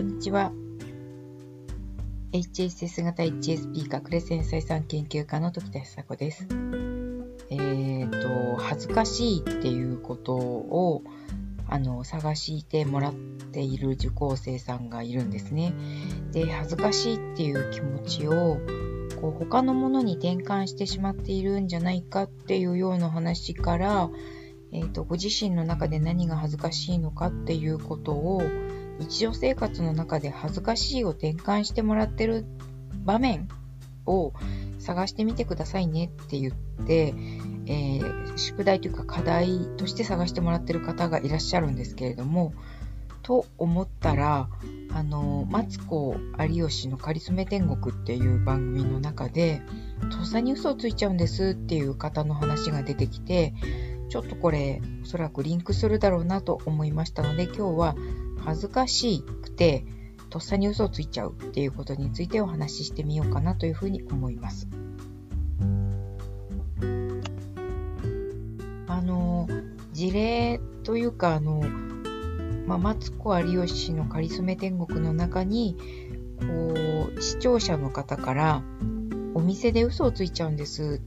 こんにちは。HSS 型 HSP 隠れ繊細さん研究家の時田久子です。えっ、ー、と、恥ずかしいっていうことを、あの、探してもらっている受講生さんがいるんですね。で、恥ずかしいっていう気持ちを、こう他のものに転換してしまっているんじゃないかっていうような話から、えーと、ご自身の中で何が恥ずかしいのかっていうことを日常生活の中で恥ずかしいを転換してもらってる場面を探してみてくださいねって言って、えー、宿題というか課題として探してもらってる方がいらっしゃるんですけれどもと思ったらあのマツコ有吉の「かりそめ天国」っていう番組の中でとっさに嘘をついちゃうんですっていう方の話が出てきてちょっとこれおそらくリンクするだろうなと思いましたので今日は恥ずかしくてとっさに嘘をついちゃうっていうことについてお話ししてみようかなというふうに思います。あの事例というかあの、まあ、マツコ有吉のかりそめ天国の中にこう視聴者の方からお店で嘘をついちゃうんです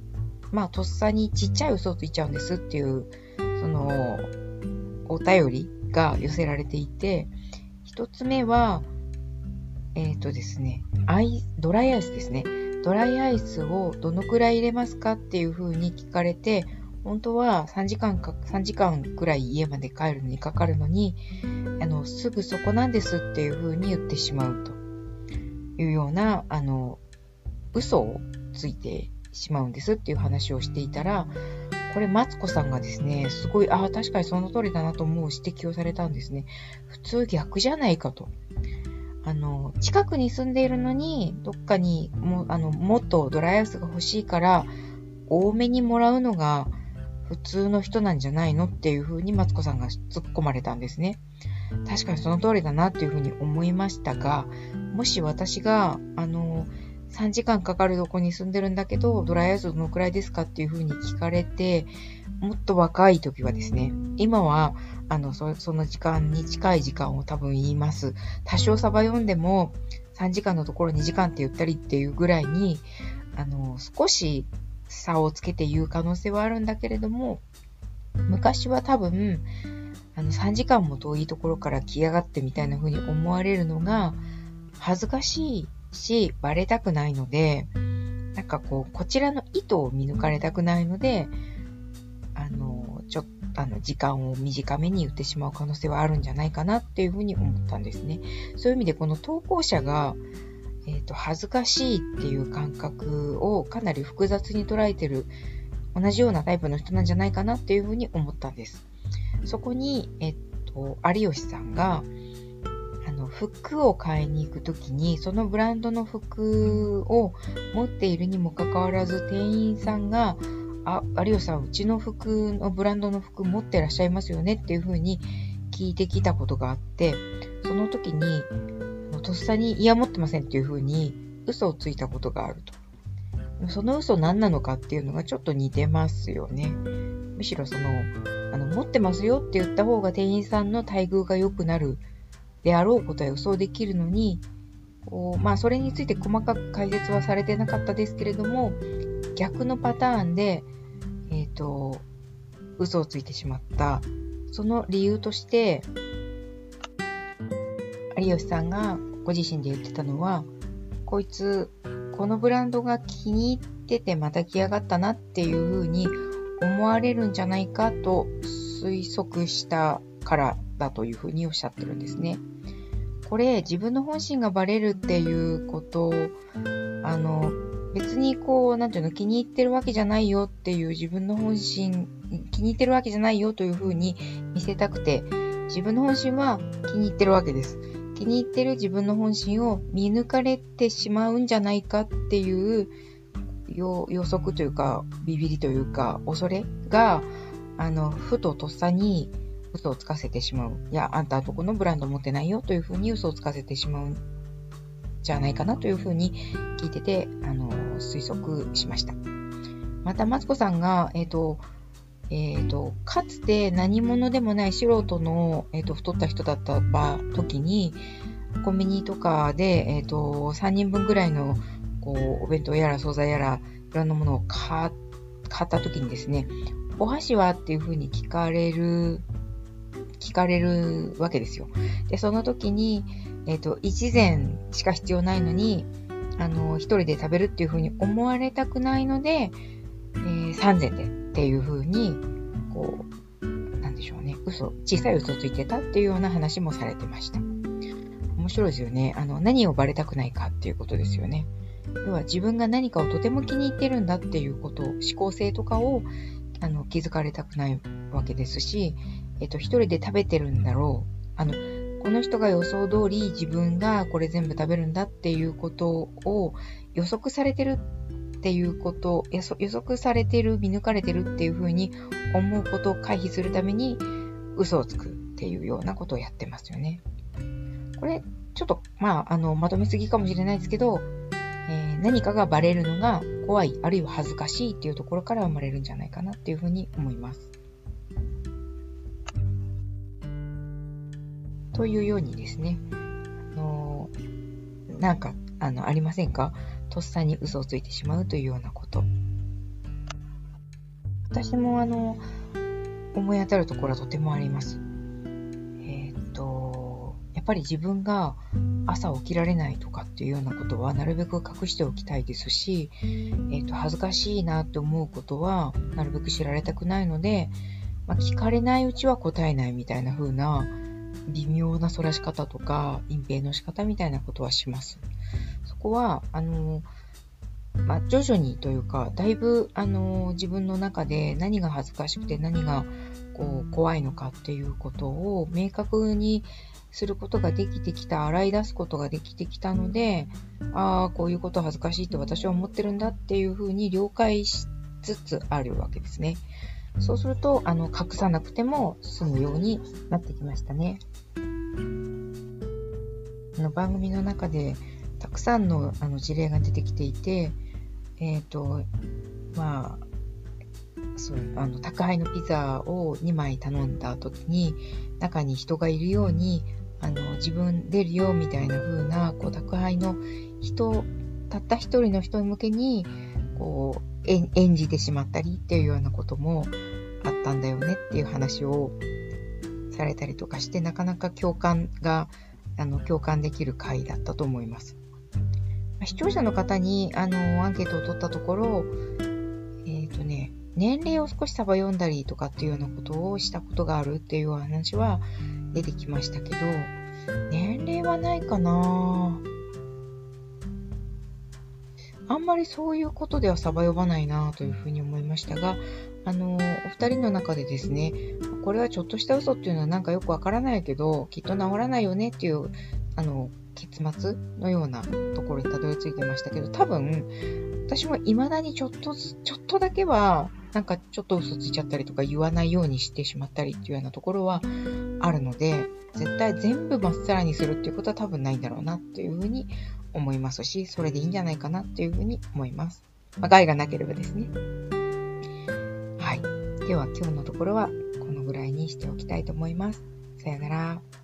まあ、とっさにちっちゃい嘘をついちゃうんですっていう、その、お便りが寄せられていて、一つ目は、えっ、ー、とですね、アイ、ドライアイスですね。ドライアイスをどのくらい入れますかっていう風に聞かれて、本当は3時間か、3時間くらい家まで帰るのにかかるのに、あの、すぐそこなんですっていう風に言ってしまうというような、あの、嘘をついてしまうんですっていう話をしていたら、これ、マツコさんがですね、すごい、ああ、確かにその通りだなと思う指摘をされたんですね。普通逆じゃないかと。あの、近くに住んでいるのに、どっかにも、あの、もっとドライアイスが欲しいから、多めにもらうのが普通の人なんじゃないのっていうふうにマツコさんが突っ込まれたんですね。確かにその通りだなっていうふうに思いましたが、もし私が、あの、3時間かかるとこに住んでるんだけど、ドライアイスどのくらいですかっていうふうに聞かれて、もっと若い時はですね、今は、あの、そその時間に近い時間を多分言います。多少サバ読んでも、3時間のところ2時間って言ったりっていうぐらいに、あの、少し差をつけて言う可能性はあるんだけれども、昔は多分、あの、3時間も遠いところから来やがってみたいな風に思われるのが、恥ずかしいし、バレたくないので、なんかこう、こちらの意図を見抜かれたくないので、あの、ちょっと、あの、時間を短めに言ってしまう可能性はあるんじゃないかなっていうふうに思ったんですね。そういう意味で、この投稿者が、えっ、ー、と、恥ずかしいっていう感覚をかなり複雑に捉えてる、同じようなタイプの人なんじゃないかなっていうふうに思ったんです。そこに、えっ、と、有吉さんが、服を買いに行くときにそのブランドの服を持っているにもかかわらず店員さんがあ、有吉さん、うちの服のブランドの服持ってらっしゃいますよねっていうふうに聞いてきたことがあって、その時に、とっさに、いや、持ってませんっていうふうに嘘をついたことがあると。その嘘何なのかっていうのがちょっと似てますよね。むしろその、あの、持ってますよって言った方が店員さんの待遇が良くなるであろうことは予想できるのに、こうまあ、それについて細かく解説はされてなかったですけれども、逆のパターンで、えっ、ー、と、嘘をついてしまった。その理由として、有吉さんがご自身で言ってたのは、こいつ、このブランドが気に入っててまた来やがったなっていうふうに思われるんじゃないかと推測したからだというふうにおっしゃってるんですね。これ自分の本心がバレるっていうことをあの別にこう、なんていうの、気に入ってるわけじゃないよっていう自分の本心、気に入ってるわけじゃないよというふうに見せたくて、自分の本心は気に入ってるわけです。気に入ってる自分の本心を見抜かれてしまうんじゃないかっていう予測というか、ビビりというか、恐れが、あの、ふととっさに嘘をつかせてしまう。いや、あんたはどこのブランド持ってないよというふうに嘘をつかせてしまうんじゃないかなというふうに聞いてて、あの、推測しました。また、マツコさんが、えっ、ー、と、えっ、ー、と、かつて何者でもない素人の、えっ、ー、と、太った人だった場、時に、コンビニとかで、えっ、ー、と、3人分ぐらいの、こう、お弁当やら惣菜やら、いろんなものを買った時にですね、お箸はっていうふうに聞かれる、聞かれるわけですよ。で、その時に、えっ、ー、と、一膳しか必要ないのに、あの、一人で食べるっていうふうに思われたくないので、えー、三膳でっていうふうに、こう、なんでしょうね、嘘、小さい嘘ついてたっていうような話もされてました。面白いですよね。あの、何をバレたくないかっていうことですよね。要は自分が何かをとても気に入ってるんだっていうこと、思考性とかをあの気づかれたくないわけですし、えっと、一人で食べてるんだろう。あの、この人が予想通り自分がこれ全部食べるんだっていうことを予測されてるっていうこと、予測されてる、見抜かれてるっていうふうに思うことを回避するために嘘をつくっていうようなことをやってますよね。これ、ちょっと、まあ、あの、まとめすぎかもしれないですけど、えー、何かがバレるのが怖い、あるいは恥ずかしいっていうところから生まれるんじゃないかなっていうふうに思います。というようにですね、あのなんか、あの、ありませんか？とっさに嘘をついてしまうというようなこと。私もあの、思い当たるところはとてもあります。えっぱり自分が朝起きられないとかっていうようなことはなるべく隠しておきたいですし、えー、と恥ずかしいなって思うことはなるべく知られたくないので、まあ、聞かれないうちは答えないみたいな風な微妙な反らし方とか隠蔽の仕方みたいなことはします。そこは、あの、まあ、徐々にというか、だいぶ、あの、自分の中で何が恥ずかしくて何がこう怖いのかっていうことを明確にすることができてきた、洗い出すことができてきたので、ああ、こういうこと恥ずかしいと私は思ってるんだっていうふうに了解しつつあるわけですね。そうすると、あの、隠さなくても済むようになってきましたね。あの番組の中でたくさんのあの事例が出てきていて、えっ、ー、と、まあ、そうあの宅配のピザを2枚頼んだ時に中に人がいるようにあの、自分出るよみたいな風な、こう、宅配の人、たった一人の人向けに、こう、演じてしまったりっていうようなこともあったんだよねっていう話をされたりとかして、なかなか共感が、あの、共感できる回だったと思います。視聴者の方に、あの、アンケートを取ったところ、えっ、ー、とね、年齢を少しサバ読んだりとかっていうようなことをしたことがあるっていう話は出てきましたけど、年齢はないかなぁあんまりそういうことではサバ読まないなというふうに思いましたが、あの、お二人の中でですね、これはちょっとした嘘っていうのはなんかよくわからないけど、きっと治らないよねっていう、あの、結末のようなところにたどり着いてましたけど、多分、私も未だにちょっと、ちょっとだけは、なんかちょっと嘘ついちゃったりとか言わないようにしてしまったりっていうようなところはあるので、絶対全部まっさらにするっていうことは多分ないんだろうなっていうふうに思いますし、それでいいんじゃないかなっていうふうに思います。まあ、害がなければですね。はい。では今日のところはこのぐらいにしておきたいと思います。さよなら。